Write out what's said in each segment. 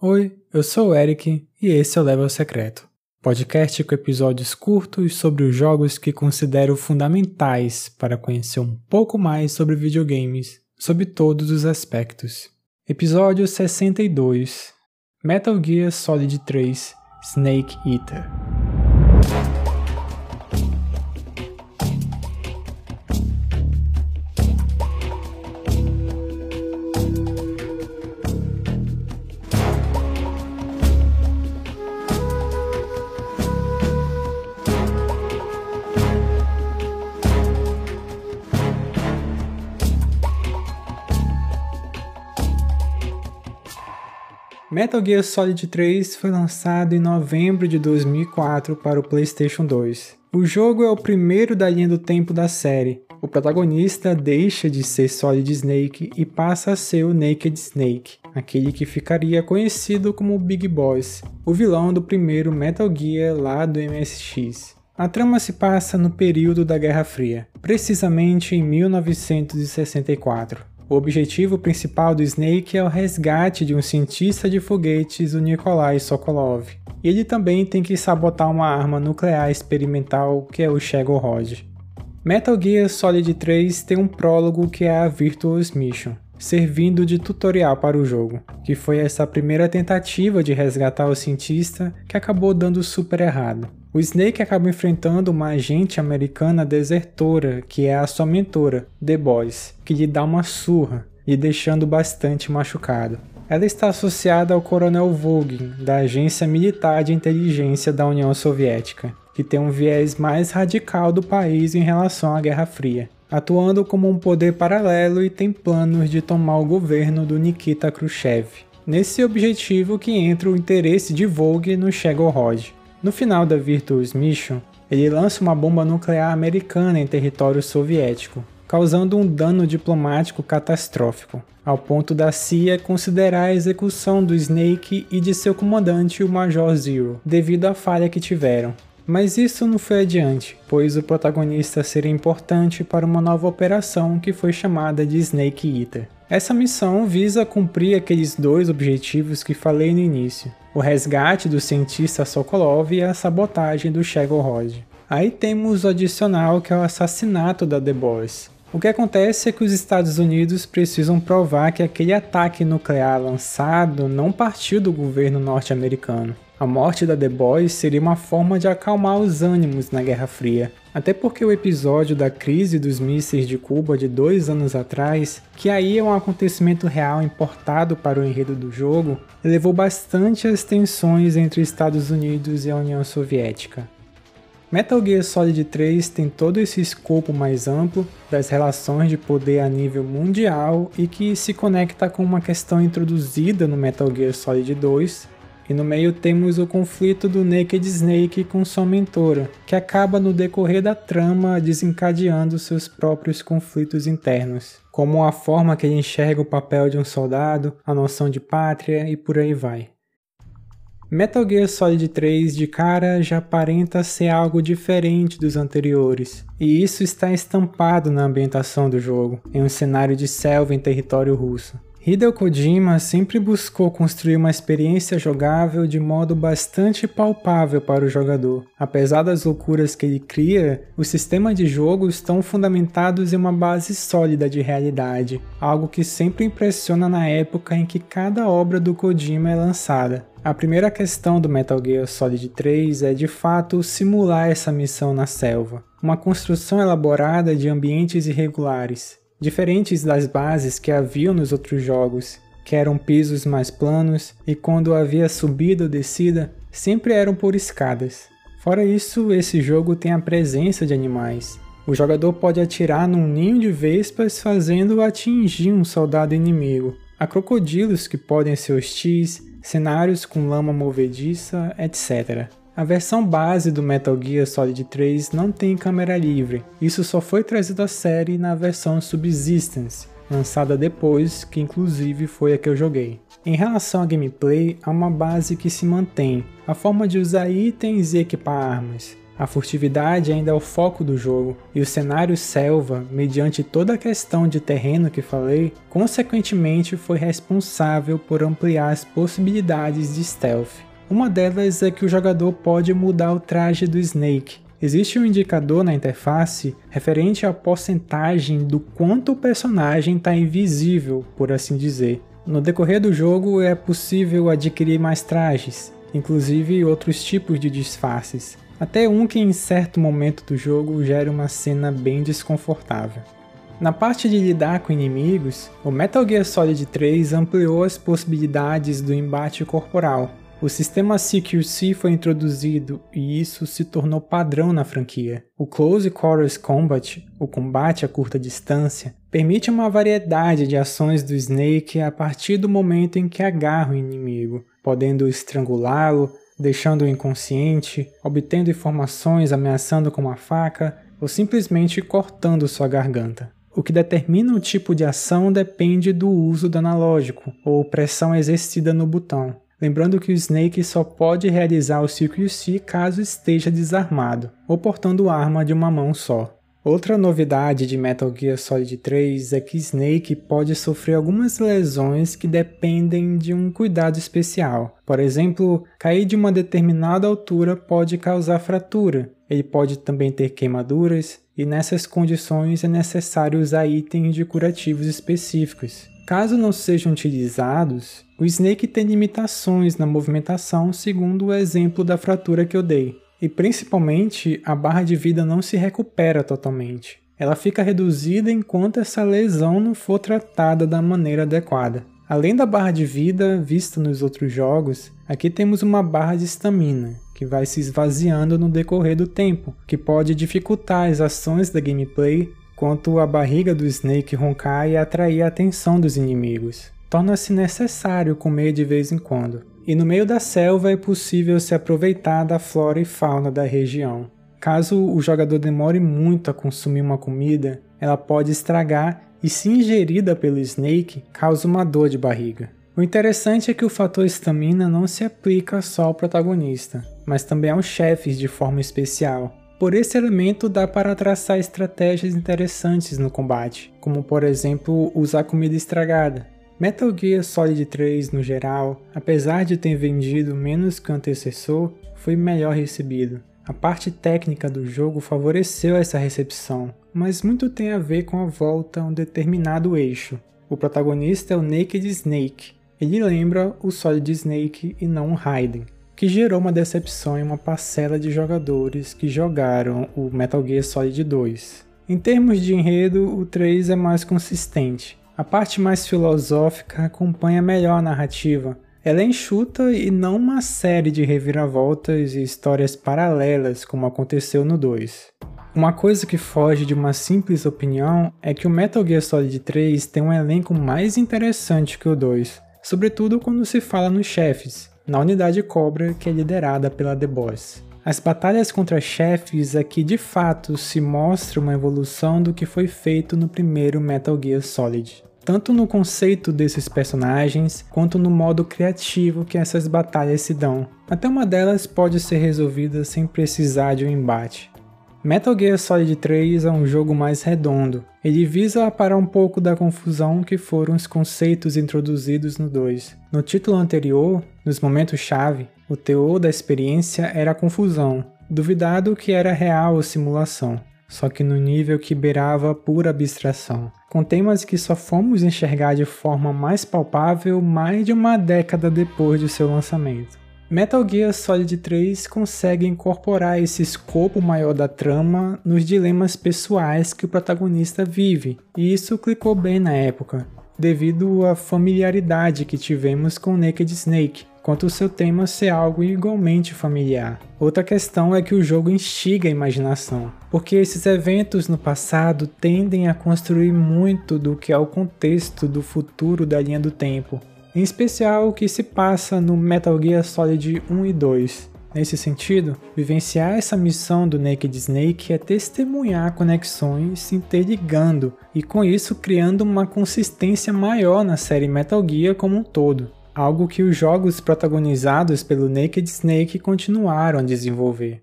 Oi, eu sou o Eric e esse é o Level Secreto, podcast com episódios curtos sobre os jogos que considero fundamentais para conhecer um pouco mais sobre videogames, sob todos os aspectos. Episódio 62 Metal Gear Solid 3 Snake Eater Metal Gear Solid 3 foi lançado em novembro de 2004 para o PlayStation 2. O jogo é o primeiro da linha do tempo da série. O protagonista deixa de ser Solid Snake e passa a ser o Naked Snake, aquele que ficaria conhecido como Big Boss, o vilão do primeiro Metal Gear lá do MSX. A trama se passa no período da Guerra Fria, precisamente em 1964. O objetivo principal do Snake é o resgate de um cientista de foguetes, o Nikolai Sokolov. E ele também tem que sabotar uma arma nuclear experimental que é o Rod. Metal Gear Solid 3 tem um prólogo que é a Virtuous Mission, servindo de tutorial para o jogo, que foi essa primeira tentativa de resgatar o cientista que acabou dando super errado. O Snake acaba enfrentando uma agente americana desertora, que é a sua mentora, The Boys, que lhe dá uma surra, lhe deixando bastante machucado. Ela está associada ao Coronel Vogin, da Agência Militar de Inteligência da União Soviética, que tem um viés mais radical do país em relação à Guerra Fria, atuando como um poder paralelo e tem planos de tomar o governo do Nikita Khrushchev. Nesse objetivo que entra o interesse de Vogue no Chegorod, no final da Virtuous Mission, ele lança uma bomba nuclear americana em território soviético, causando um dano diplomático catastrófico, ao ponto da CIA considerar a execução do Snake e de seu comandante, o Major Zero, devido à falha que tiveram. Mas isso não foi adiante, pois o protagonista seria importante para uma nova operação que foi chamada de Snake Eater. Essa missão visa cumprir aqueles dois objetivos que falei no início: o resgate do cientista Sokolov e a sabotagem do Rod. Aí temos o adicional que é o assassinato da The Boys. O que acontece é que os Estados Unidos precisam provar que aquele ataque nuclear lançado não partiu do governo norte-americano. A morte da The Boys seria uma forma de acalmar os ânimos na Guerra Fria, até porque o episódio da crise dos mísseis de Cuba de dois anos atrás, que aí é um acontecimento real importado para o enredo do jogo, elevou bastante as tensões entre Estados Unidos e a União Soviética. Metal Gear Solid 3 tem todo esse escopo mais amplo das relações de poder a nível mundial e que se conecta com uma questão introduzida no Metal Gear Solid 2, e no meio temos o conflito do Naked Snake com sua mentora, que acaba no decorrer da trama desencadeando seus próprios conflitos internos, como a forma que ele enxerga o papel de um soldado, a noção de pátria e por aí vai. Metal Gear Solid 3 de cara já aparenta ser algo diferente dos anteriores, e isso está estampado na ambientação do jogo, em um cenário de selva em território russo. Hideo Kojima sempre buscou construir uma experiência jogável de modo bastante palpável para o jogador. Apesar das loucuras que ele cria, os sistemas de jogo estão fundamentados em uma base sólida de realidade, algo que sempre impressiona na época em que cada obra do Kojima é lançada. A primeira questão do Metal Gear Solid 3 é de fato simular essa missão na selva, uma construção elaborada de ambientes irregulares, diferentes das bases que haviam nos outros jogos, que eram pisos mais planos e quando havia subida ou descida, sempre eram por escadas. Fora isso, esse jogo tem a presença de animais. O jogador pode atirar num ninho de vespas fazendo atingir um soldado inimigo. Há crocodilos que podem ser hostis, cenários com lama movediça, etc. A versão base do Metal Gear Solid 3 não tem câmera livre, isso só foi trazido à série na versão Subsistence, lançada depois, que inclusive foi a que eu joguei. Em relação à gameplay, há uma base que se mantém, a forma de usar itens e equipar armas. A furtividade ainda é o foco do jogo, e o cenário selva, mediante toda a questão de terreno que falei, consequentemente foi responsável por ampliar as possibilidades de stealth. Uma delas é que o jogador pode mudar o traje do Snake. Existe um indicador na interface referente à porcentagem do quanto o personagem está invisível, por assim dizer. No decorrer do jogo é possível adquirir mais trajes, inclusive outros tipos de disfarces, até um que em certo momento do jogo gera uma cena bem desconfortável. Na parte de lidar com inimigos, o Metal Gear Solid 3 ampliou as possibilidades do embate corporal. O sistema CQC foi introduzido e isso se tornou padrão na franquia. O Close Quarters Combat, o combate a curta distância, permite uma variedade de ações do Snake a partir do momento em que agarra o inimigo, podendo estrangulá-lo, deixando-o inconsciente, obtendo informações ameaçando com uma faca ou simplesmente cortando sua garganta. O que determina o tipo de ação depende do uso do analógico ou pressão exercida no botão. Lembrando que o Snake só pode realizar o CQC caso esteja desarmado ou portando arma de uma mão só. Outra novidade de Metal Gear Solid 3 é que Snake pode sofrer algumas lesões que dependem de um cuidado especial. Por exemplo, cair de uma determinada altura pode causar fratura. Ele pode também ter queimaduras, e nessas condições é necessário usar itens de curativos específicos. Caso não sejam utilizados, o Snake tem limitações na movimentação, segundo o exemplo da fratura que eu dei. E principalmente, a barra de vida não se recupera totalmente. Ela fica reduzida enquanto essa lesão não for tratada da maneira adequada. Além da barra de vida vista nos outros jogos, aqui temos uma barra de estamina, que vai se esvaziando no decorrer do tempo, que pode dificultar as ações da gameplay, quanto a barriga do Snake roncar e atrair a atenção dos inimigos. Torna-se necessário comer de vez em quando e no meio da selva é possível se aproveitar da flora e fauna da região. Caso o jogador demore muito a consumir uma comida, ela pode estragar e, se ingerida pelo Snake, causa uma dor de barriga. O interessante é que o fator estamina não se aplica só ao protagonista, mas também aos chefes de forma especial. Por esse elemento dá para traçar estratégias interessantes no combate, como por exemplo usar comida estragada, Metal Gear Solid 3 no geral, apesar de ter vendido menos que o antecessor, foi melhor recebido. A parte técnica do jogo favoreceu essa recepção, mas muito tem a ver com a volta a um determinado eixo. O protagonista é o Naked Snake. Ele lembra o Solid Snake e não o Raiden, que gerou uma decepção em uma parcela de jogadores que jogaram o Metal Gear Solid 2. Em termos de enredo, o 3 é mais consistente, a parte mais filosófica acompanha melhor a narrativa. Ela é enxuta e não uma série de reviravoltas e histórias paralelas como aconteceu no 2. Uma coisa que foge de uma simples opinião é que o Metal Gear Solid 3 tem um elenco mais interessante que o 2, sobretudo quando se fala nos chefes, na unidade Cobra que é liderada pela The Boss. As batalhas contra chefes aqui de fato se mostra uma evolução do que foi feito no primeiro Metal Gear Solid tanto no conceito desses personagens quanto no modo criativo que essas batalhas se dão. Até uma delas pode ser resolvida sem precisar de um embate. Metal Gear Solid 3 é um jogo mais redondo. Ele visa aparar um pouco da confusão que foram os conceitos introduzidos no 2. No título anterior, nos momentos-chave, o teor da experiência era a confusão, duvidado que era real ou simulação só que no nível que beirava pura abstração, com temas que só fomos enxergar de forma mais palpável mais de uma década depois de seu lançamento. Metal Gear Solid 3 consegue incorporar esse escopo maior da trama nos dilemas pessoais que o protagonista vive, e isso clicou bem na época, devido à familiaridade que tivemos com Naked Snake, quanto o seu tema ser algo igualmente familiar. Outra questão é que o jogo instiga a imaginação, porque esses eventos no passado tendem a construir muito do que é o contexto do futuro da linha do tempo, em especial o que se passa no Metal Gear Solid 1 e 2. Nesse sentido, vivenciar essa missão do Naked Snake é testemunhar conexões se interligando e com isso criando uma consistência maior na série Metal Gear como um todo algo que os jogos protagonizados pelo Naked Snake continuaram a desenvolver.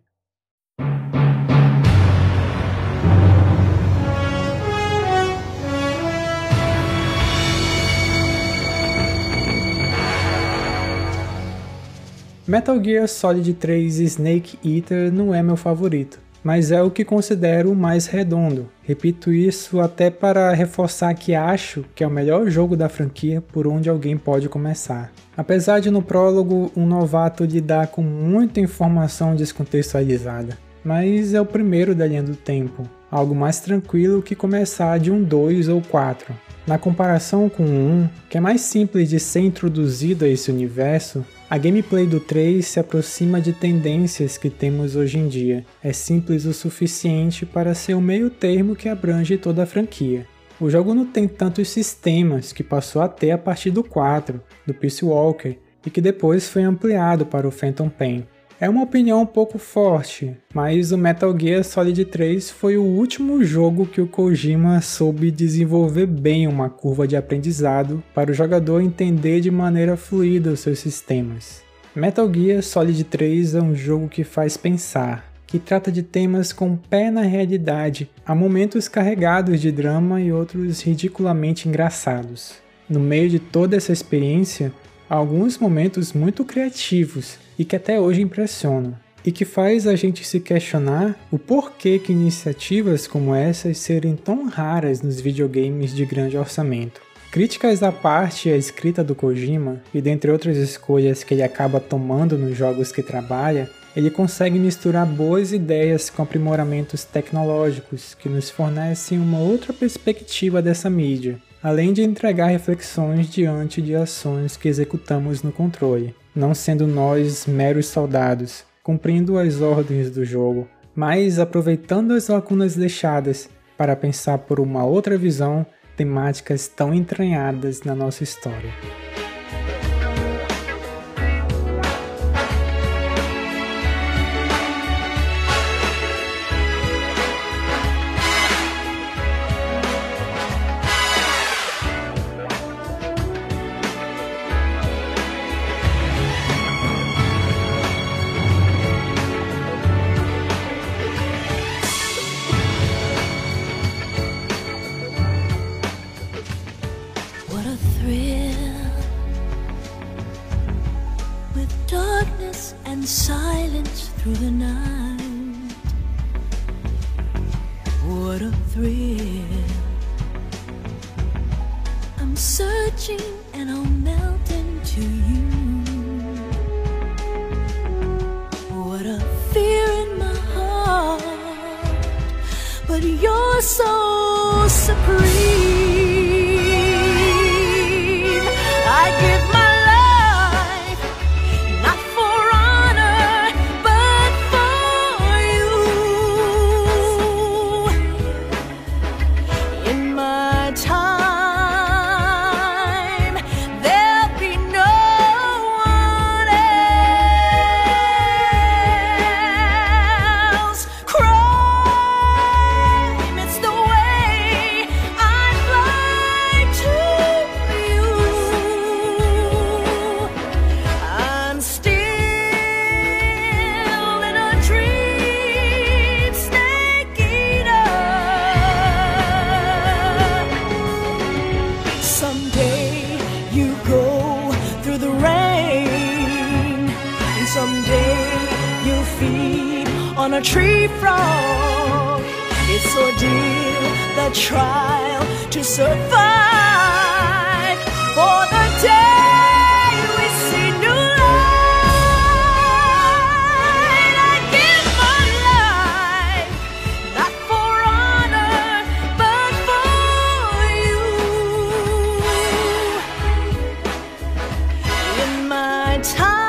Metal Gear Solid 3 Snake Eater não é meu favorito mas é o que considero mais redondo. Repito isso até para reforçar que acho que é o melhor jogo da franquia por onde alguém pode começar. Apesar de no prólogo um novato lidar com muita informação descontextualizada, mas é o primeiro da linha do tempo, algo mais tranquilo que começar de um 2 ou 4. Na comparação com o 1, que é mais simples de ser introduzido a esse universo, a gameplay do 3 se aproxima de tendências que temos hoje em dia. É simples o suficiente para ser o meio termo que abrange toda a franquia. O jogo não tem tantos sistemas que passou a ter a partir do 4, do Peace Walker, e que depois foi ampliado para o Phantom Pain. É uma opinião um pouco forte, mas o Metal Gear Solid 3 foi o último jogo que o Kojima soube desenvolver bem uma curva de aprendizado para o jogador entender de maneira fluida os seus sistemas. Metal Gear Solid 3 é um jogo que faz pensar, que trata de temas com pé na realidade, há momentos carregados de drama e outros ridiculamente engraçados. No meio de toda essa experiência, alguns momentos muito criativos e que até hoje impressionam, e que faz a gente se questionar o porquê que iniciativas como essas serem tão raras nos videogames de grande orçamento. Críticas à parte à escrita do Kojima, e dentre outras escolhas que ele acaba tomando nos jogos que trabalha, ele consegue misturar boas ideias com aprimoramentos tecnológicos que nos fornecem uma outra perspectiva dessa mídia, além de entregar reflexões diante de ações que executamos no controle não sendo nós meros soldados, cumprindo as ordens do jogo, mas aproveitando as lacunas deixadas para pensar por uma outra visão temáticas tão entranhadas na nossa história. but you're so supreme. a tree frog. It's ordeal, the trial to survive for the day we see new light. I give my life not for honor but for you. In my time.